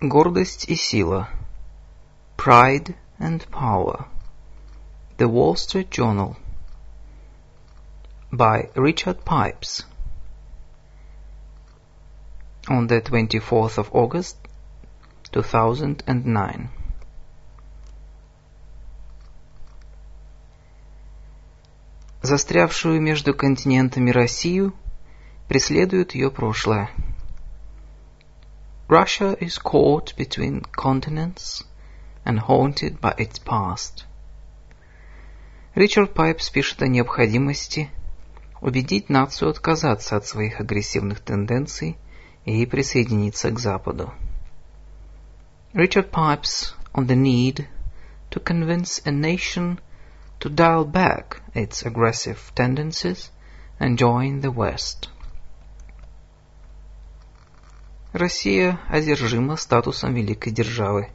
Гордость и сила. Pride and Power. The Wall Street Journal. By Richard Pipes. On the 24th of August, 2009. Застрявшую между континентами Россию преследует ее прошлое. Russia is caught between continents and haunted by its past. Ричард Пайпс пишет о необходимости убедить нацию отказаться от своих агрессивных тенденций и присоединиться к Западу. Richard Pipes on the need to convince a nation to dial back its aggressive tendencies and join the West. Россия одержима статусом великой державы.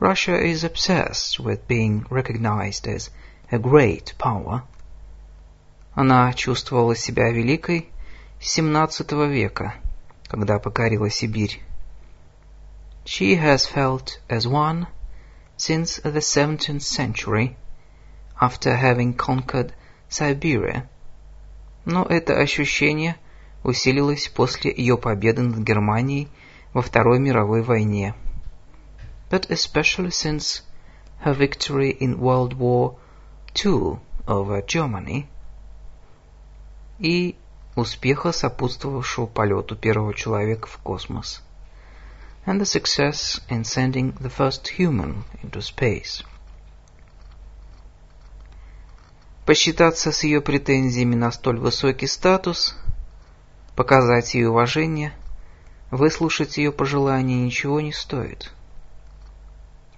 Russia is obsessed with being recognized as a great power. Она чувствовала себя великой с XVII века, когда покорила Сибирь. She has felt as one since the 17th century, after having conquered Siberia. Но это ощущение усилилось после ее победы над Германией во Второй мировой войне. But especially since her victory in World War II over Germany и успеха, сопутствовавшего полету первого человека в космос and the success in sending the first human into space. Посчитаться с ее претензиями на столь высокий статус, показать ей уважение, выслушать ее пожелания ничего не стоит.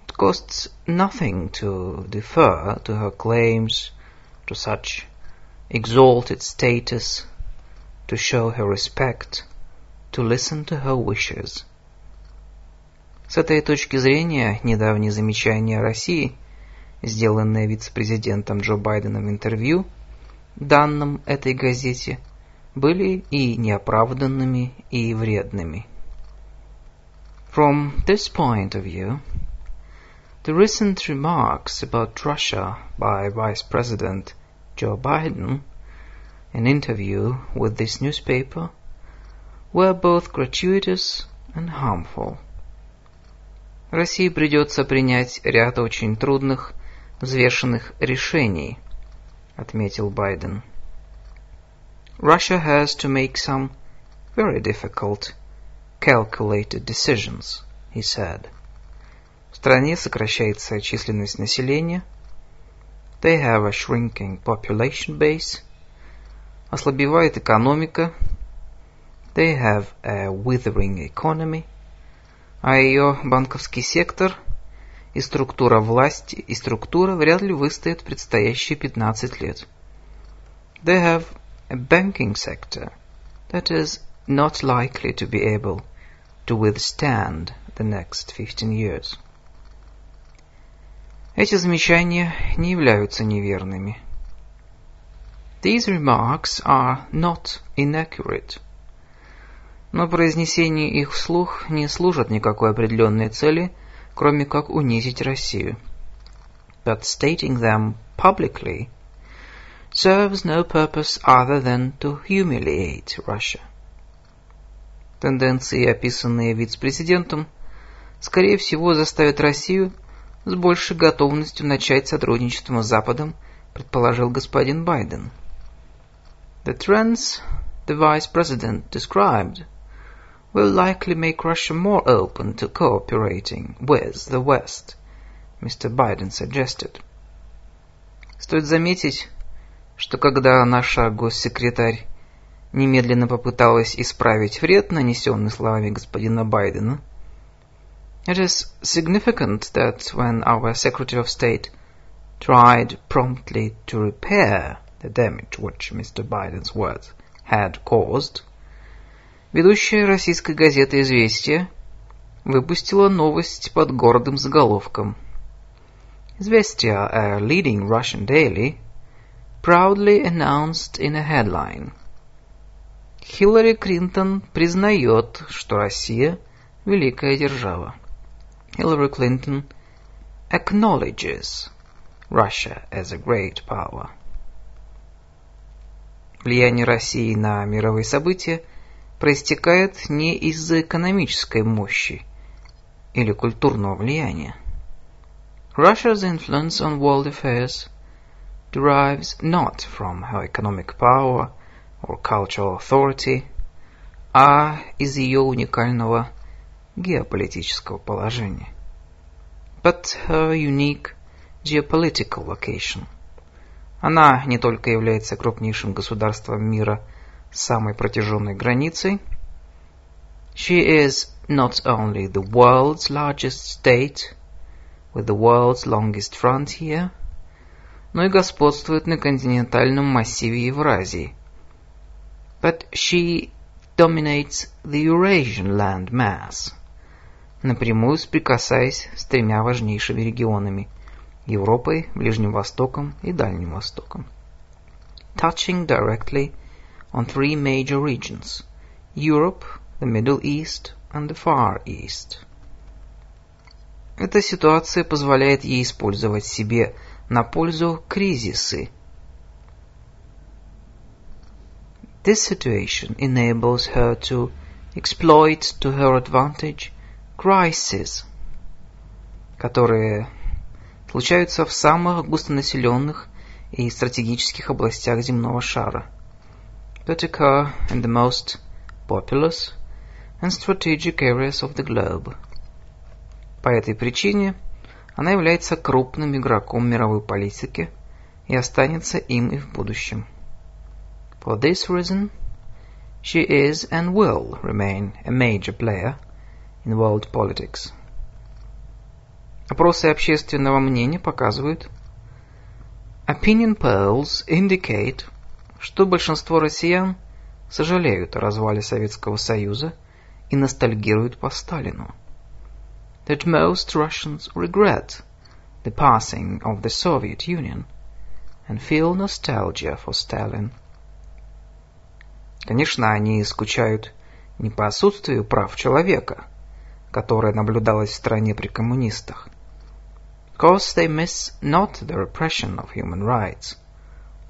It costs nothing to defer to her claims to such exalted status, to show her respect, to listen to her wishes – С этой точки зрения, недавние замечания о России, сделанные вице-президентом Джо Байденом в интервью, данным этой газете, были и неоправданными, и вредными. From this point of view, the recent remarks about Russia by Vice President Joe Biden in interview with this newspaper were both gratuitous and harmful. России придется принять ряд очень трудных, взвешенных решений, отметил Байден. Russia has to make some very difficult, calculated decisions, he said. В стране сокращается численность населения. They have a shrinking population base. Ослабевает экономика. They have a withering economy а ее банковский сектор и структура власти и структура вряд ли выстоят предстоящие 15 лет. They have a banking sector that is not likely to be able to withstand the next 15 years. Эти замечания не являются неверными. These remarks are not inaccurate. но произнесение их вслух не служит никакой определенной цели, кроме как унизить Россию. But stating them publicly serves no purpose other than to humiliate Russia. Тенденции, описанные вице-президентом, скорее всего заставят Россию с большей готовностью начать сотрудничество с Западом, предположил господин Байден. The trends the vice president described will likely make Russia more open to cooperating with the West, Mr. Biden suggested. Стоит заметить, что когда наша госсекретарь немедленно попыталась исправить вред, нанесенный словами господина Байдена, it is significant that when our Secretary of State tried promptly to repair the damage which Mr. Biden's words had caused, Ведущая российской газеты «Известия» выпустила новость под гордым заголовком. «Известия», a leading Russian daily, proudly announced in a headline. Хиллари Клинтон признает, что Россия великая держава. Hillary Clinton acknowledges Russia as a great power. Влияние России на мировые события проистекает не из-за экономической мощи или культурного влияния. Russia's influence on world affairs derives not from her economic power or cultural authority, а из ее уникального геополитического положения. But her unique geopolitical location. Она не только является крупнейшим государством мира с самой протяженной границей, she is not only the world's largest state with the world's longest frontier, но и господствует на континентальном массиве Евразии. But she dominates the Eurasian land mass, напрямую соприкасаясь с тремя важнейшими регионами – Европой, Ближним Востоком и Дальним Востоком. Touching directly on three major regions – Europe, the Middle East and the Far East. Эта ситуация позволяет ей использовать себе на пользу кризисы – This situation enables her to exploit to her advantage crises, которые случаются в самых густонаселенных и стратегических областях земного шара, that occur in the most populous and strategic areas of the globe. По этой причине она является крупным игроком мировой политики и останется им и в будущем. For this reason, she is and will remain a major player in world politics. Опросы общественного мнения показывают, opinion polls indicate, что большинство россиян сожалеют о развале Советского Союза и ностальгируют по Сталину. That most Russians regret the passing of the Soviet Union and feel nostalgia for Stalin. Конечно, они скучают не по отсутствию прав человека, которое наблюдалось в стране при коммунистах. Of course, they miss not the repression of human rights,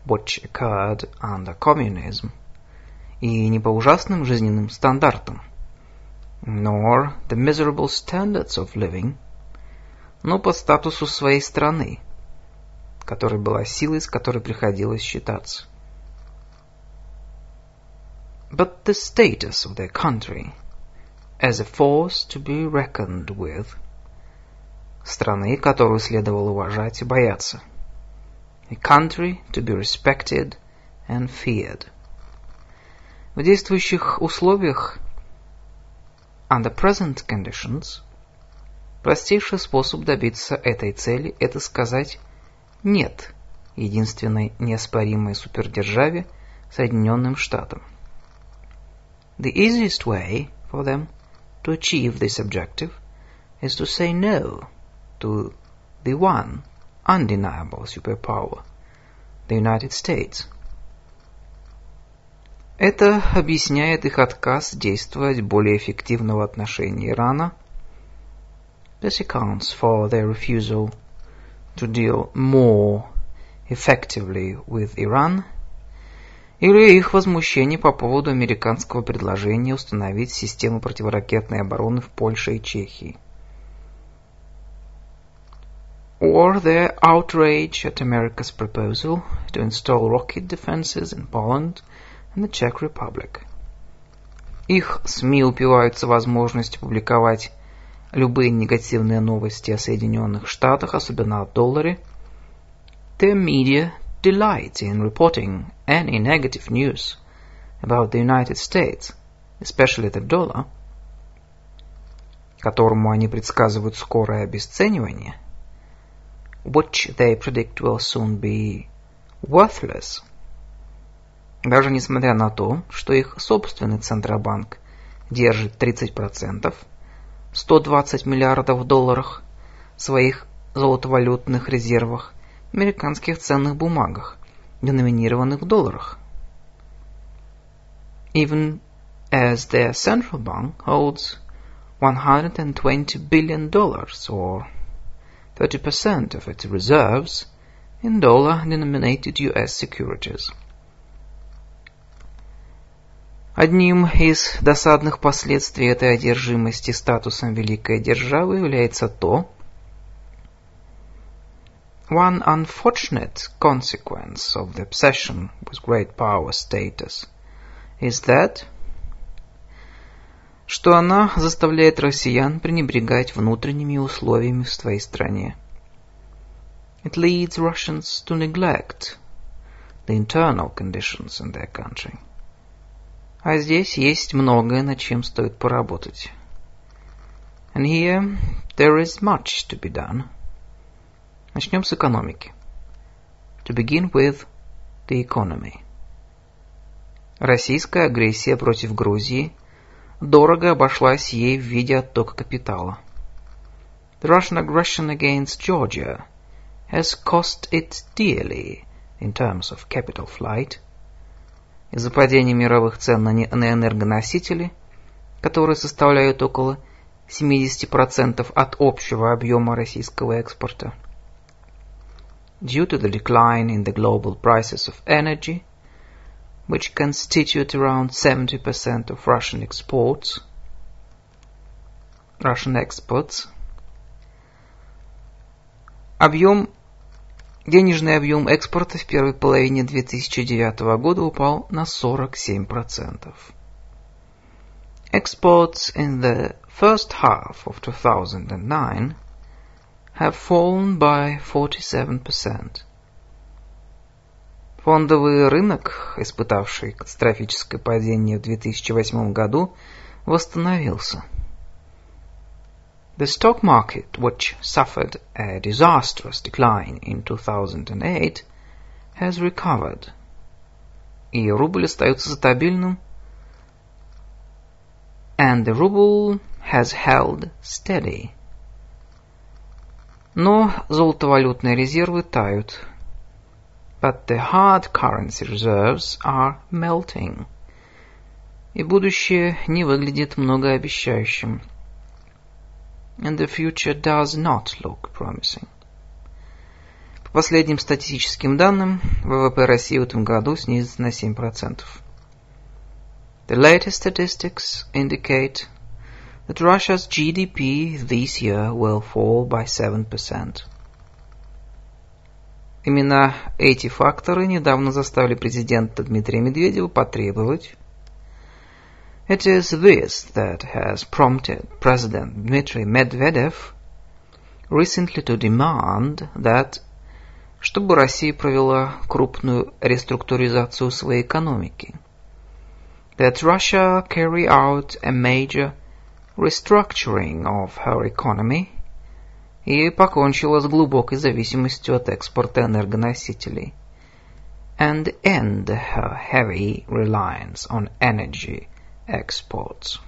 which occurred under communism, и не по ужасным жизненным стандартам, nor the miserable standards of living, но по статусу своей страны, которая была силой, с которой приходилось считаться but the status of their country as a force to be reckoned with, страны, которую следовало уважать и бояться, a country to be respected and feared. В действующих условиях, under present conditions, простейший способ добиться этой цели – это сказать «нет» единственной неоспоримой супердержаве Соединенным Штатам. The easiest way for them to achieve this objective is to say no to the one undeniable superpower, the United States. Это объясняет их отказ действовать более эффективно в отношении Ирана. This accounts for their refusal to deal more effectively with Iran – или их возмущение по поводу американского предложения установить систему противоракетной обороны в Польше и Чехии. Or their outrage at America's proposal to install rocket defenses in Poland and the Czech Republic. Их СМИ упиваются возможностью публиковать любые негативные новости о Соединенных Штатах, особенно о долларе. Their media delight in reporting any negative news about the United States, especially the dollar, которому они предсказывают скорое обесценивание, which they predict will soon be worthless, даже несмотря на то, что их собственный Центробанк держит 30%, 120 миллиардов в долларах своих золотовалютных резервах американских ценных бумагах, деноминированных в долларах. Even as their central bank holds 120 billion dollars or 30% of its reserves in dollar-denominated US securities. Одним из досадных последствий этой одержимости статусом великой державы является то, One unfortunate consequence of the obsession with great power status is that что она заставляет россиян пренебрегать внутренними условиями в своей стране. It leads Russians to neglect the internal conditions in their country. А здесь есть многое, над чем стоит поработать. And here there is much to be done. Начнем с экономики. To begin with the economy. Российская агрессия против Грузии дорого обошлась ей в виде оттока капитала. The Russian aggression against Georgia has cost it dearly in terms of capital flight. Из-за падения мировых цен на энергоносители, которые составляют около 70% от общего объема российского экспорта. Due to the decline in the global prices of energy, which constitute around 70% of Russian exports, Russian exports. Объем, денежный объем экспорта в первой половине 2009 года упал на 47%. Exports in the first half of 2009 have fallen by 47%. Фондовый рынок, испытавший катастрофическое падение в 2008 году, восстановился. The stock market, which suffered a disastrous decline in 2008, has recovered. И рубль остается стабильным. And the ruble has held steady. Но золотовалютные резервы тают – but the hard currency reserves are melting. И будущее не выглядит многообещающим. And the future does not look promising. По последним статистическим данным, ВВП России в этом году снизится на 7%. The latest statistics indicate that Russia's GDP this year will fall by 7%. Именно эти факторы недавно заставили президента Дмитрия Медведева потребовать It is this that has prompted President Dmitry Medvedev recently to demand that чтобы Россия провела крупную реструктуризацию своей экономики. That Russia carry out a major restructuring of her economy – и покончила с глубокой зависимостью от экспорта энергоносителей and end her heavy reliance on energy exports.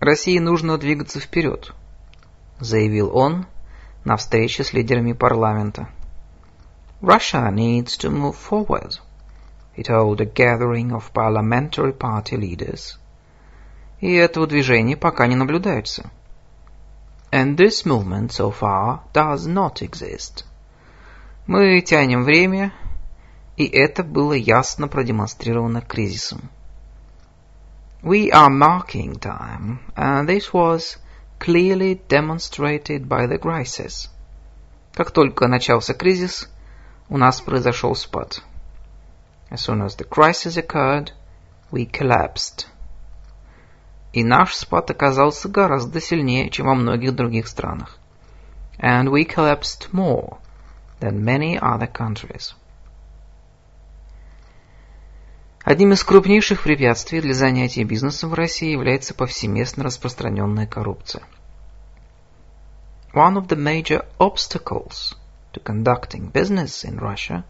России нужно двигаться вперед, заявил он на встрече с лидерами парламента. Russia needs to move forward, he told a gathering of parliamentary party leaders. И этого движения пока не наблюдается. And this movement so far does not exist. Мы тянем время, и это было ясно продемонстрировано кризисом. We are marking time, and this was clearly demonstrated by the crisis. Как только начался кризис, у нас произошел спад. As soon as the crisis occurred, we collapsed. И наш спад оказался гораздо сильнее, чем во многих других странах. And we collapsed more than many other countries. Одним из крупнейших препятствий для занятия бизнесом в России является повсеместно распространенная коррупция. One of the major obstacles to conducting business in Russia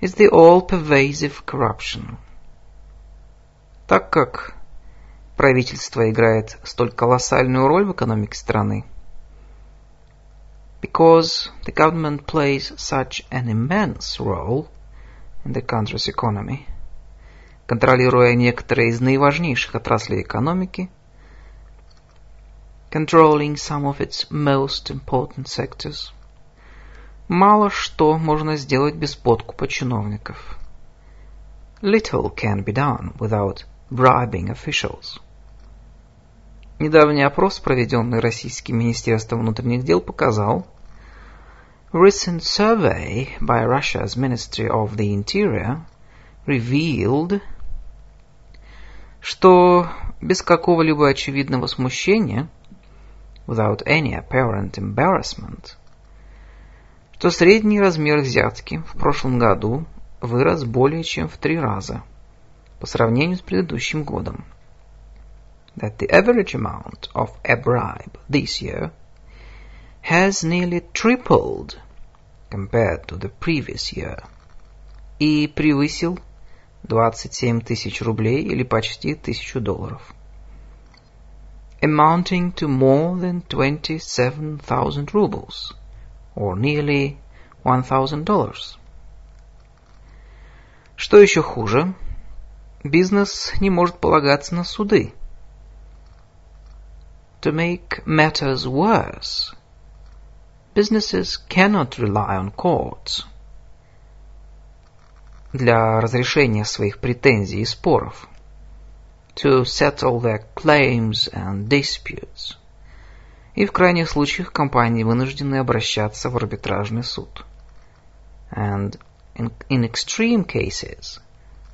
is the all-pervasive corruption. Так как правительство играет столь колоссальную роль в экономике страны? Because the government plays such an immense role in the country's economy, контролируя некоторые из наиважнейших отраслей экономики, controlling some of its most important sectors, мало что можно сделать без подкупа чиновников. Little can be done without bribing officials. Недавний опрос, проведенный Российским Министерством внутренних дел, показал, recent survey by Russia's Ministry of the Interior revealed, что без какого-либо очевидного смущения, without any apparent embarrassment, что средний размер взятки в прошлом году вырос более чем в три раза по сравнению с предыдущим годом. That the average amount of a bribe this year has nearly tripled compared to the previous year и превысил 27 тысяч рублей или почти тысячу долларов. Amounting to more than 27,000 rubles, or nearly $1,000. Что еще хуже, бизнес не может полагаться на суды. To make matters worse, businesses cannot rely on courts Для разрешения своих претензий и споров, to settle their claims and disputes, и в крайних случаях компании вынуждены обращаться в арбитражный суд, and in, in extreme cases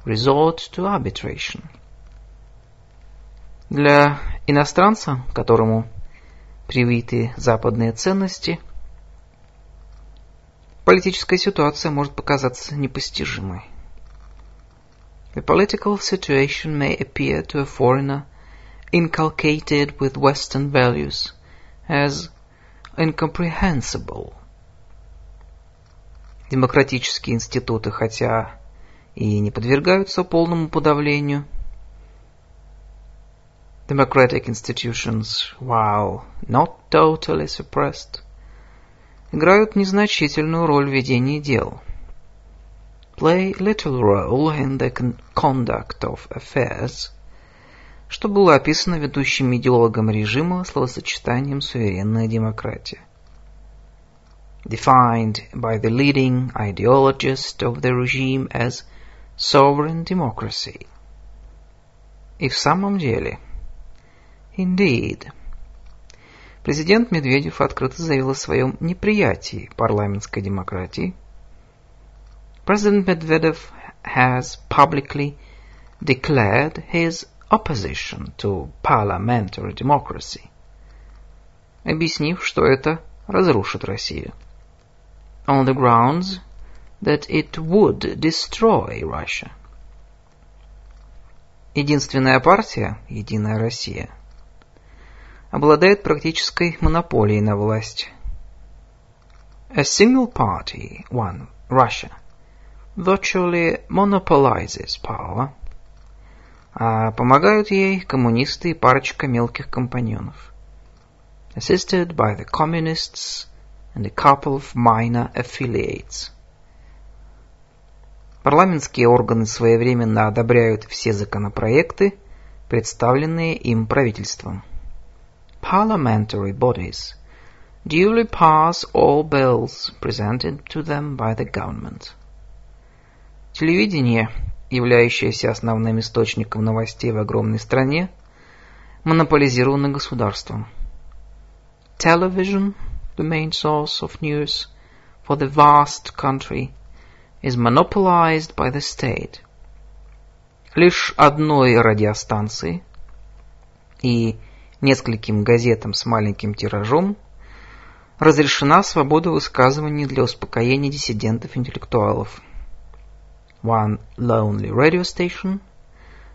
resort to arbitration. Для иностранца, которому привиты западные ценности, политическая ситуация может показаться непостижимой. The political situation may appear to a foreigner inculcated with Western values as incomprehensible. Демократические институты, хотя и не подвергаются полному подавлению, democratic institutions, while not totally suppressed, играют незначительную роль в ведении дел. Play little role in the conduct of affairs, что было описано ведущим идеологом режима словосочетанием «суверенная демократия». Defined by the leading ideologist of the regime as sovereign democracy. И в самом деле, indeed, Президент Медведев открыто заявил о своем неприятии парламентской демократии. President Medvedev has publicly declared his opposition to parliamentary democracy, объяснив, что это разрушит Россию. On the grounds that it would destroy Russia. Единственная партия, Единая Россия, обладает практической монополией на власть. A single party, one, Russia, virtually monopolizes power, а помогают ей коммунисты и парочка мелких компаньонов. Assisted by the communists and a couple of minor affiliates. Парламентские органы своевременно одобряют все законопроекты, представленные им правительством parliamentary bodies duly pass all bills presented to them by the government. Телевидение, являющееся основным источником новостей в огромной стране, монополизировано государством. Television, the main source of news for the vast country, is monopolized by the state. Лишь одной радиостанции и нескольким газетам с маленьким тиражом разрешена свобода высказываний для успокоения диссидентов-интеллектуалов. One lonely radio station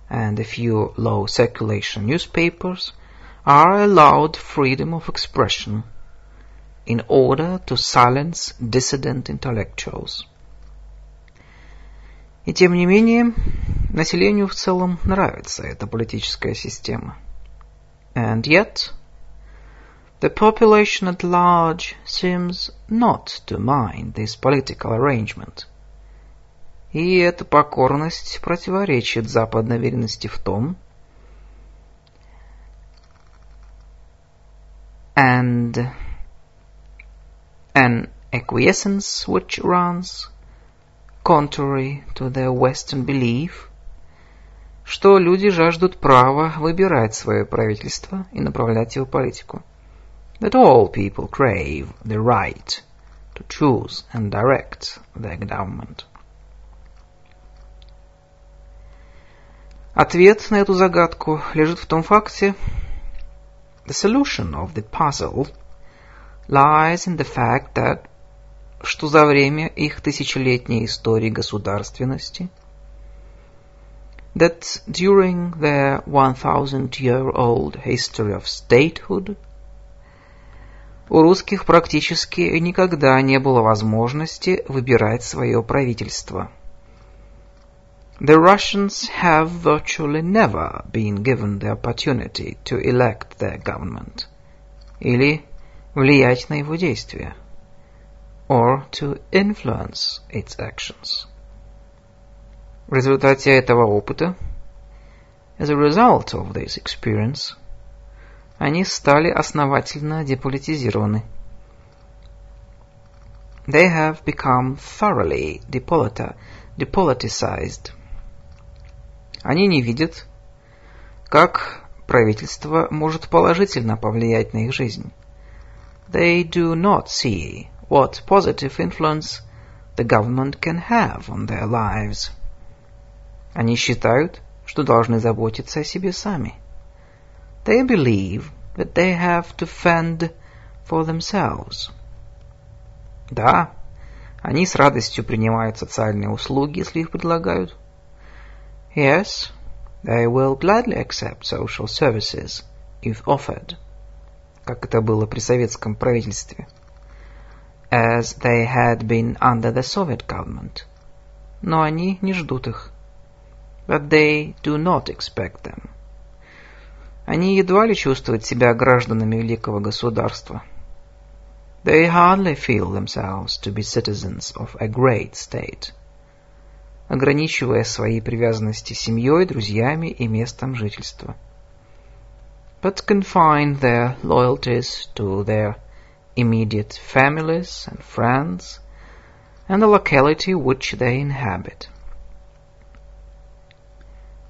and a few low circulation newspapers are allowed freedom of expression in order to silence dissident intellectuals. И тем не менее, населению в целом нравится эта политическая система – And yet, the population at large seems not to mind this political arrangement. И эта покорность противоречит западной уверенности в том, and an acquiescence which runs contrary to their Western belief, что люди жаждут права выбирать свое правительство и направлять его политику. That all people crave the right to choose and direct their government. Ответ на эту загадку лежит в том факте, the solution of the puzzle lies in the fact that, что за время их тысячелетней истории государственности, that during their 1000-year-old history of statehood, у русских практически никогда не было возможности выбирать свое правительство – The Russians have virtually never been given the opportunity to elect their government или влиять на его действия or to influence its actions. В результате этого опыта, as a result of this experience, они стали основательно деполитизированы. They have become thoroughly depoliti depoliticized. Они не видят, как правительство может положительно повлиять на их жизнь. They do not see what positive influence the government can have on their lives. Они считают, что должны заботиться о себе сами. They believe that they have to fend for themselves. Да, они с радостью принимают социальные услуги, если их предлагают. Yes, they will gladly accept social services if offered, как это было при советском правительстве, as they had been under the Soviet government. Но они не ждут их. But they do not expect them. Они едва ли чувствуют себя гражданами великого государства. They hardly feel themselves to be citizens of a great state. ограничивая свои привязанности семьей, друзьями и местом жительства. But confine their loyalties to their immediate families and friends and the locality which they inhabit.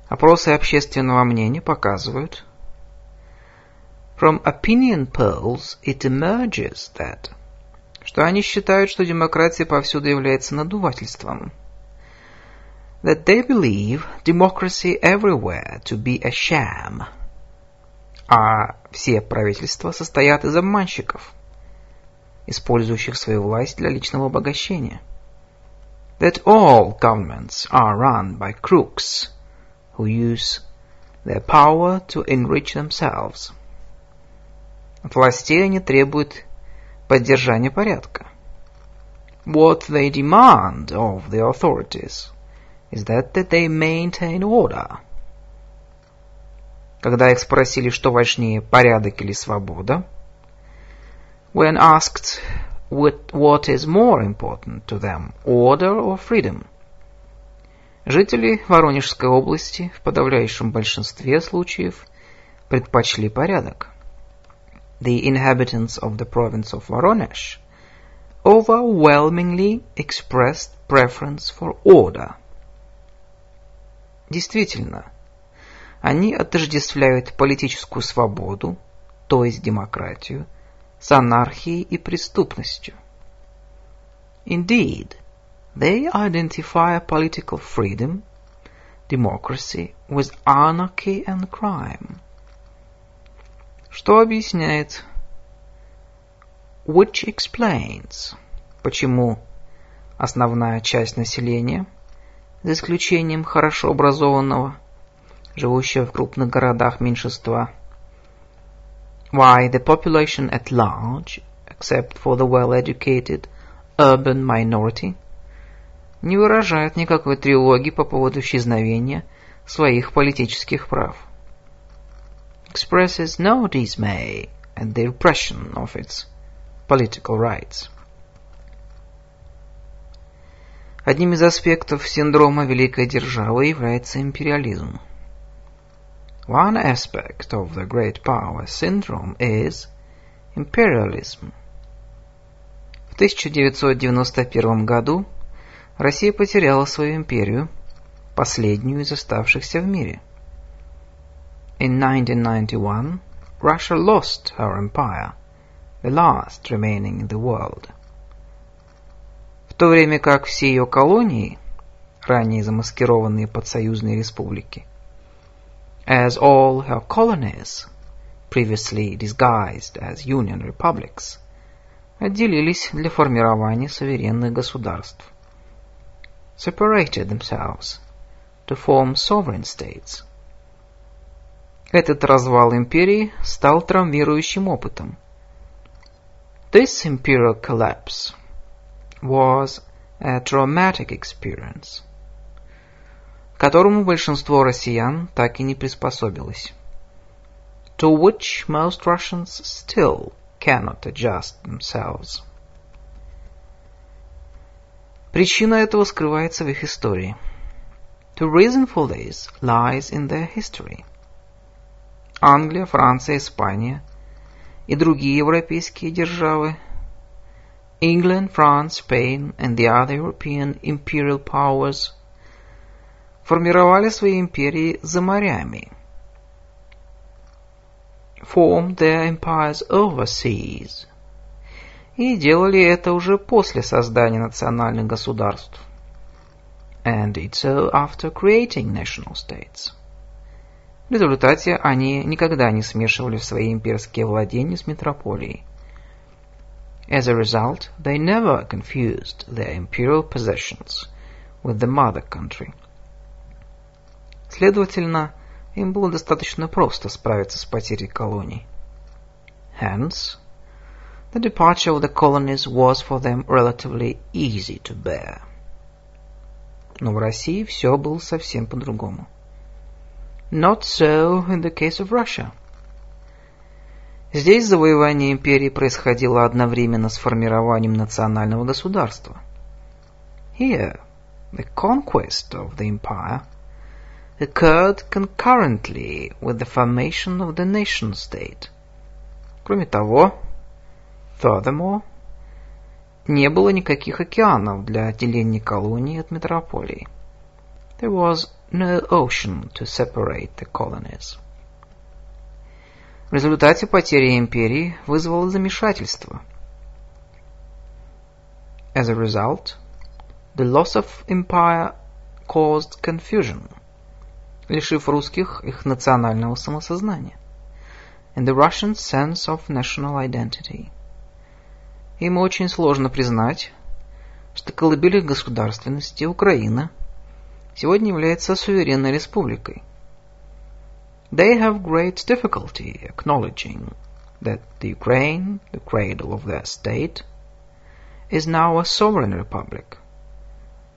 Опросы общественного мнения показывают, From opinion polls it emerges that, что они считают, что демократия повсюду является надувательством – that they believe democracy everywhere to be a sham. А все правительства состоят из обманщиков, использующих свою власть для личного обогащения. That all governments are run by crooks who use their power to enrich themselves. От властей они требуют поддержания порядка. What they demand of the authorities – is that, that they maintain order. Когда их спросили, что важнее, порядок или свобода, when asked what, what is more important to them, order or freedom, жители Воронежской области в подавляющем большинстве случаев предпочли порядок. The inhabitants of the province of Voronezh overwhelmingly expressed preference for order – Действительно, они отождествляют политическую свободу, то есть демократию, с анархией и преступностью. Indeed, they identify political freedom, democracy, with anarchy and crime. Что объясняет, which explains, почему основная часть населения – за исключением хорошо образованного, живущего в крупных городах меньшинства. Why the population at large, except for the well-educated urban minority, не выражает никакой тревоги по поводу исчезновения своих политических прав. Expresses no dismay at the repression of its political rights. Одним из аспектов синдрома великой державы является империализм. One aspect of the great power syndrome is imperialism. В 1991 году Россия потеряла свою империю, последнюю из оставшихся в мире. In 1991, Russia lost her empire, the last remaining in the world в то время как все ее колонии, ранее замаскированные под союзные республики, as all her colonies, previously disguised as union republics, отделились для формирования суверенных государств, separated themselves to form sovereign states. Этот развал империи стал травмирующим опытом. This imperial collapse was a traumatic experience, к которому большинство россиян так и не приспособилось, to which most Russians still cannot adjust themselves. Причина этого скрывается в их истории. The reason for this lies in their history. Англия, Франция, Испания и другие европейские державы – England, France, Spain and the other European imperial powers формировали свои империи за морями, formed their empires overseas, и делали это уже после создания национальных государств, and did so after creating national states. В результате они никогда не смешивали свои имперские владения с метрополией. As a result, they never confused their imperial possessions with the mother country. Следовательно, им было достаточно просто справиться с потерей колоний. Hence, the departure of the colonies was for them relatively easy to bear. Но в России все было совсем по-другому. Not so in the case of Russia. Здесь завоевание империи происходило одновременно с формированием национального государства. Here, the conquest of the empire occurred concurrently with the formation of the nation-state. Кроме того, furthermore, не было никаких океанов для отделения колонии от метрополии. There was no ocean to separate the colonies. В результате потери империи вызвало замешательство. As a result, the loss of empire caused confusion, лишив русских их национального самосознания, and the Russian sense of national identity. Им очень сложно признать, что колыбель их государственности Украина сегодня является суверенной республикой – They have great difficulty acknowledging that the Ukraine, the cradle of their state, is now a sovereign republic.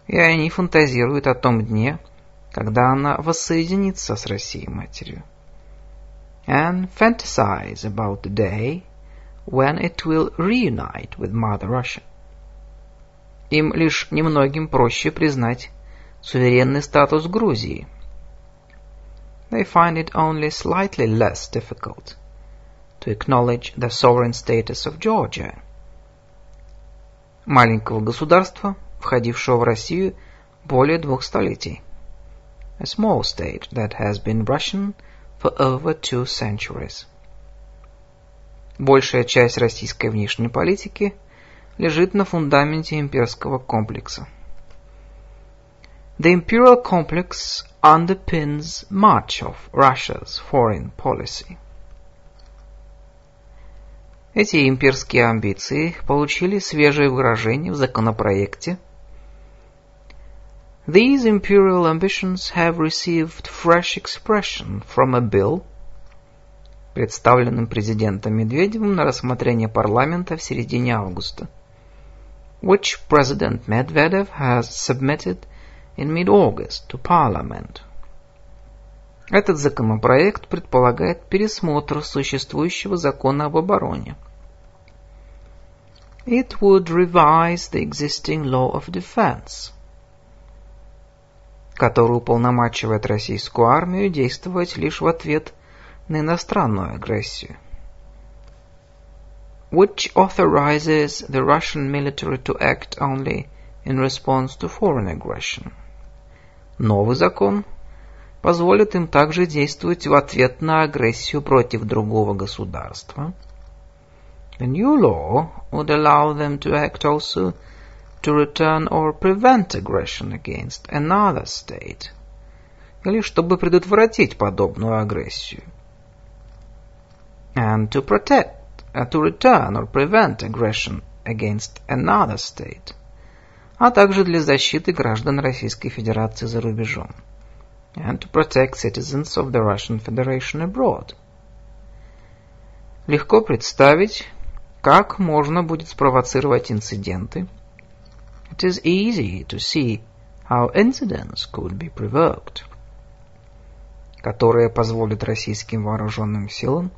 И они фантазируют о том дне, когда она воссоединится с Россией матерью. And fantasize about the day when it will reunite with Mother Russia. Им лишь немногим проще признать суверенный статус Грузии – they find it only slightly less difficult to acknowledge the sovereign status of Georgia, маленького государства, входившего в Россию более двух столетий. A small state that has been Russian for over two centuries. Большая часть российской внешней политики лежит на фундаменте имперского комплекса. The imperial complex underpins much of Russia's foreign policy. Эти имперские амбиции получили свежее выражение в законопроекте These imperial ambitions have received fresh expression from a bill, представленным президентом Медведевым на рассмотрение парламента в середине августа, which President Medvedev has submitted in mid-August to Parliament. Этот законопроект предполагает пересмотр существующего закона об обороне. It would revise the existing law of defense. который уполномачивает российскую армию действовать лишь в ответ на иностранную агрессию. Which authorizes the Russian military to act only in response to foreign aggression. Новый закон позволит им также действовать в ответ на агрессию против другого государства. The new law would allow them to act also to return or prevent aggression against another state. Или чтобы предотвратить подобную агрессию. And to protect, uh, to return or prevent aggression against another state. А также для защиты граждан Российской Федерации за рубежом. And to protect citizens of the Russian Federation abroad. Легко представить, как можно будет спровоцировать инциденты, it is easy to see how incidents could be provoked, которые позволят российским вооруженным силам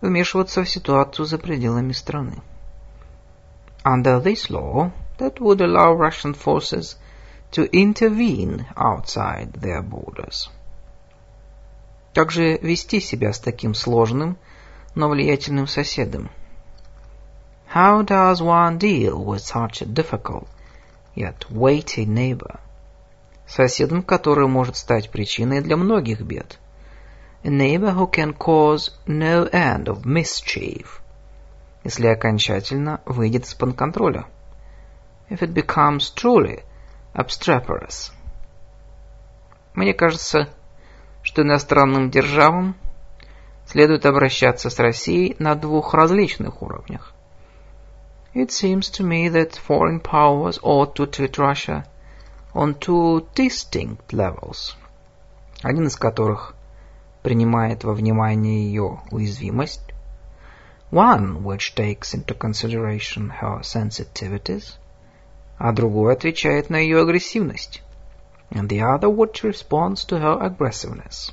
вмешиваться в ситуацию за пределами страны. Under this law, that would allow Russian forces to intervene outside their borders. Также вести себя с таким сложным, но влиятельным соседом. How does one deal with such a difficult yet weighty neighbor, соседом, который может стать причиной для многих бед. A neighbor who can cause no end of mischief, если окончательно выйдет из-под контроля. If it becomes truly obstreperous. Мне кажется, что иностранным державам следует обращаться с Россией на двух различных уровнях. It seems to me that foreign powers ought to treat Russia on two distinct levels. Один из которых принимает во внимание ее уязвимость, one which takes into consideration her sensitivities, а другой отвечает на ее агрессивность, and the other which responds to her aggressiveness.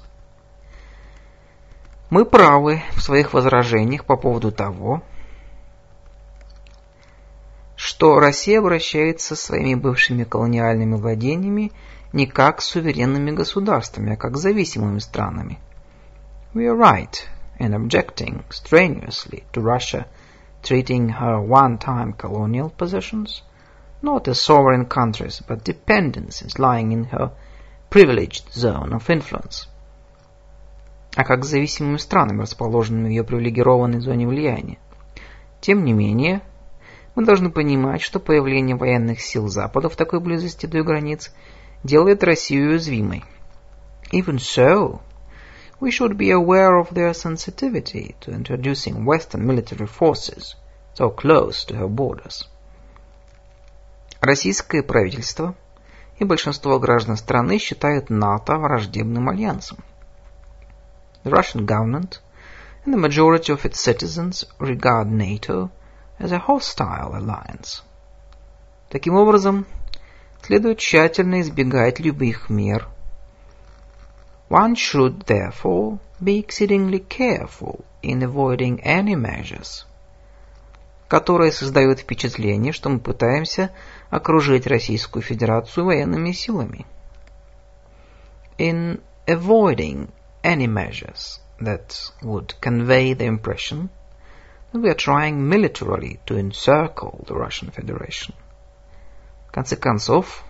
Мы правы в своих возражениях по поводу того, что Россия обращается со своими бывшими колониальными владениями не как с суверенными государствами, а как с зависимыми странами. We are right in objecting strenuously to Russia treating her one-time colonial possessions not as sovereign countries, but dependencies lying in her privileged zone of influence, а как с зависимыми странами, расположенными в ее привилегированной зоне влияния. Тем не менее, мы должны понимать, что появление военных сил Запада в такой близости до ее границ делает Россию уязвимой. Even so, we should be aware of their sensitivity to introducing Western military forces so close to her borders. Российское правительство и большинство граждан страны считают НАТО враждебным альянсом. The Russian government and the majority of its citizens regard NATO as a hostile alliance. Таким образом, следует тщательно избегать любых мер. One should therefore be exceedingly careful in avoiding any measures, которые создают впечатление, что мы пытаемся окружить Российскую Федерацию военными силами. In avoiding any measures that would convey the impression We are trying militarily to encircle the Russian Federation. В конце концов,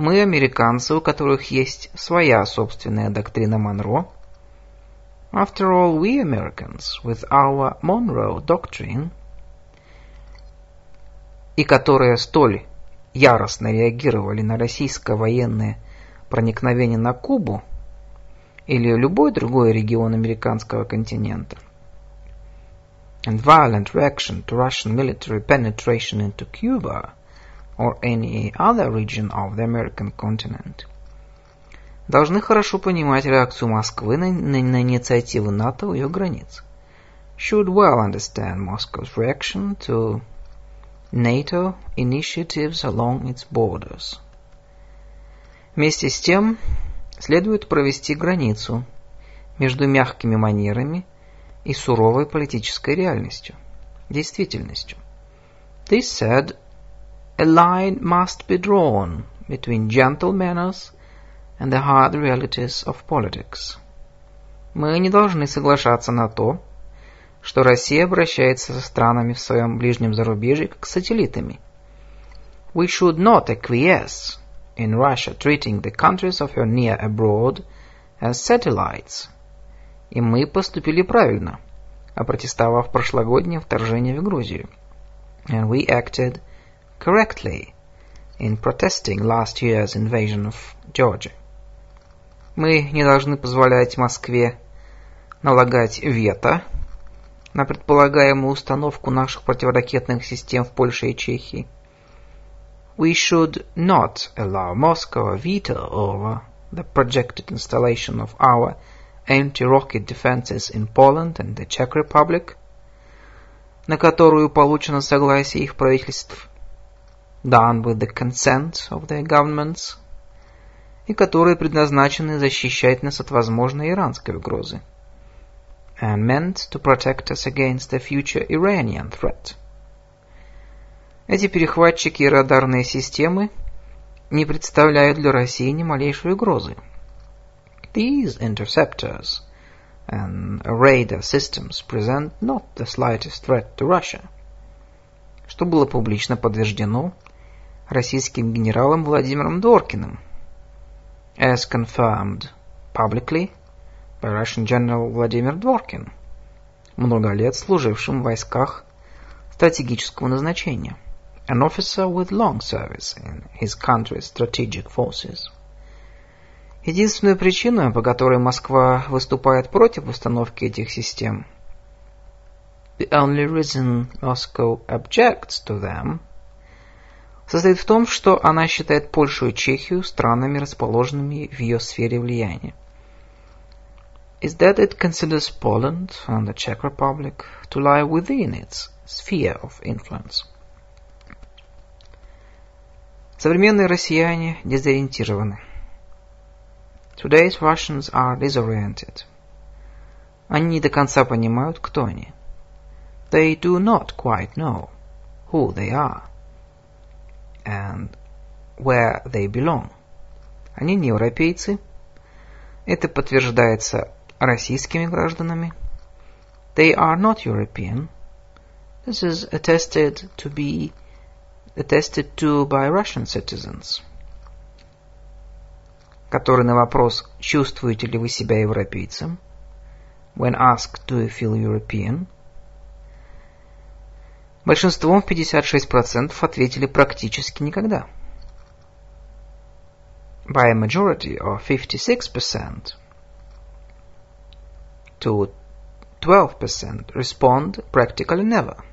мы, американцы, у которых есть своя собственная доктрина Монро, After all, we Americans, with our Monroe Doctrine, и которые столь яростно реагировали на российское военное проникновение на Кубу или любой другой регион американского континента, and violent reaction to Russian military penetration into Cuba or any other region of the American continent. Должны хорошо понимать реакцию Москвы на, на, на инициативы НАТО у ее границ. Should well understand Moscow's reaction to NATO initiatives along its borders. Вместе с тем следует провести границу между мягкими манерами и суровой политической реальностью, действительностью. This said, a line must be drawn between gentle manners and the hard realities of politics. Мы не должны соглашаться на то, что Россия обращается со странами в своем ближнем зарубежье как с сателлитами. We should not acquiesce in Russia treating the countries of her near abroad as satellites. И мы поступили правильно, опротестовав прошлогоднее вторжение в Грузию. And we acted correctly in protesting last year's invasion of Georgia. Мы не должны позволять Москве налагать вето на предполагаемую установку наших противоракетных систем в Польше и Чехии. We should not allow Moscow a veto over the projected installation of our anti-rocket defenses in Poland and the Czech Republic, на которую получено согласие их правительств, done with the consent of their governments, и которые предназначены защищать нас от возможной иранской угрозы, and meant to protect us against the future Iranian threat. Эти перехватчики и радарные системы не представляют для России ни малейшей угрозы. These interceptors and radar systems present not the slightest threat to Russia, что было публично подтверждено российским генералом Владимиром Дворкиным, as confirmed publicly by Russian General Vladimir Dworkin, много лет служившим в войсках стратегического назначения – an officer with long service in his country's strategic forces. Единственная причина, по которой Москва выступает против установки этих систем, the only reason Moscow objects to them, состоит в том, что она считает Польшу и Чехию странами, расположенными в ее сфере влияния. Is that it considers Poland and the Czech Republic to lie within its sphere of influence. Современные россияне дезориентированы. Today's Russians are disoriented. Они не до конца понимают, кто они. They do not quite know who they are and where they belong. Они не европейцы. Это подтверждается российскими гражданами. They are not European. This is attested to be attested to by Russian citizens, который на вопрос «Чувствуете ли вы себя европейцем?» when asked «Do you feel European?» Большинством в 56% ответили практически никогда. By a majority of 56% to 12% respond practically never –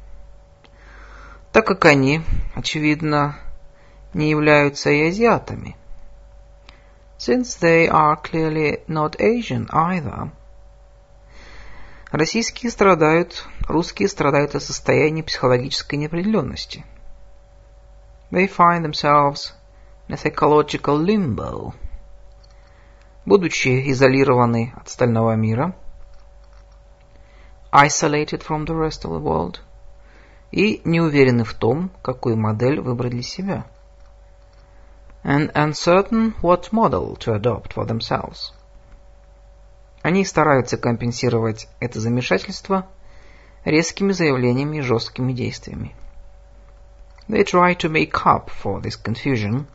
так как они, очевидно, не являются и азиатами. Since they are clearly not Asian either. Российские страдают, русские страдают от состояния психологической неопределенности. They find themselves in a psychological limbo. Будучи изолированы от остального мира, isolated from the rest of the world, и не уверены в том, какую модель выбрать для себя. And uncertain what model to adopt for themselves. Они стараются компенсировать это замешательство резкими заявлениями и жесткими действиями. They try to make up for this confusion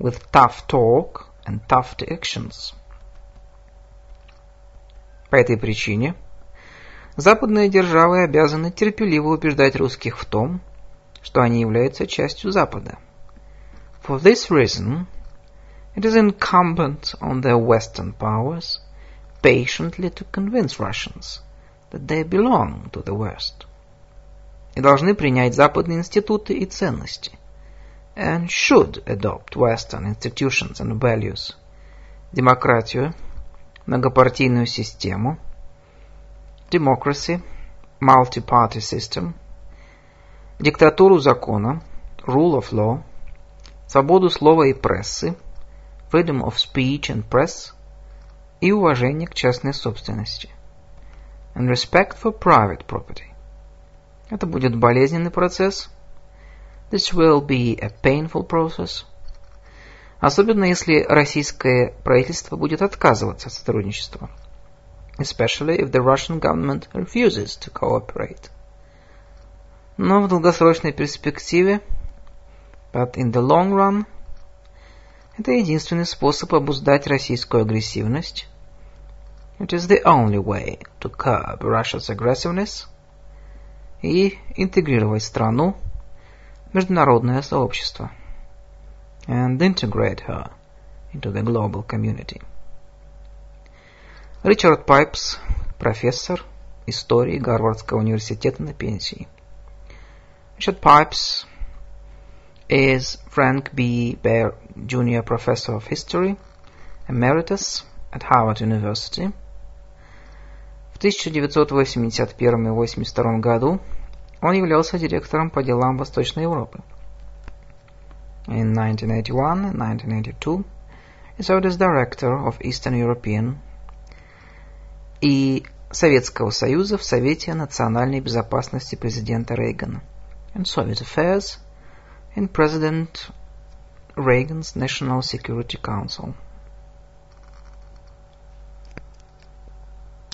with tough talk and tough actions. По этой причине – Западные державы обязаны терпеливо убеждать русских в том, что они являются частью Запада. For this reason, it is incumbent on the Western powers patiently to convince Russians that they belong to the West. И должны принять западные институты и ценности. And should adopt Western institutions and values. Демократию, многопартийную систему – democracy, multi-party system, диктатуру закона, rule of law, свободу слова и прессы, freedom of speech and press и уважение к частной собственности, and respect for private property. Это будет болезненный процесс. This will be a painful process. особенно если российское правительство будет отказываться от сотрудничества. Especially if the Russian government refuses to cooperate. Но в долгосрочной перспективе, but in the long run, это единственный способ обуздать российскую агрессивность. It is the only way to curb Russia's aggressiveness и интегрировать страну в международное сообщество and integrate her into the global community. Ричард Пайпс, профессор истории Гарвардского университета на пенсии. Richard Pipes is Frank B. Baer Jr. Professor of History, Emeritus at Harvard University. В 1981 и 1982 году он являлся директором по делам Восточной Европы. In 1981 and 1982, he served as director of Eastern European и Советского Союза в Совете национальной безопасности президента Рейгана and Soviet Affairs in President Reagan's National Security Council.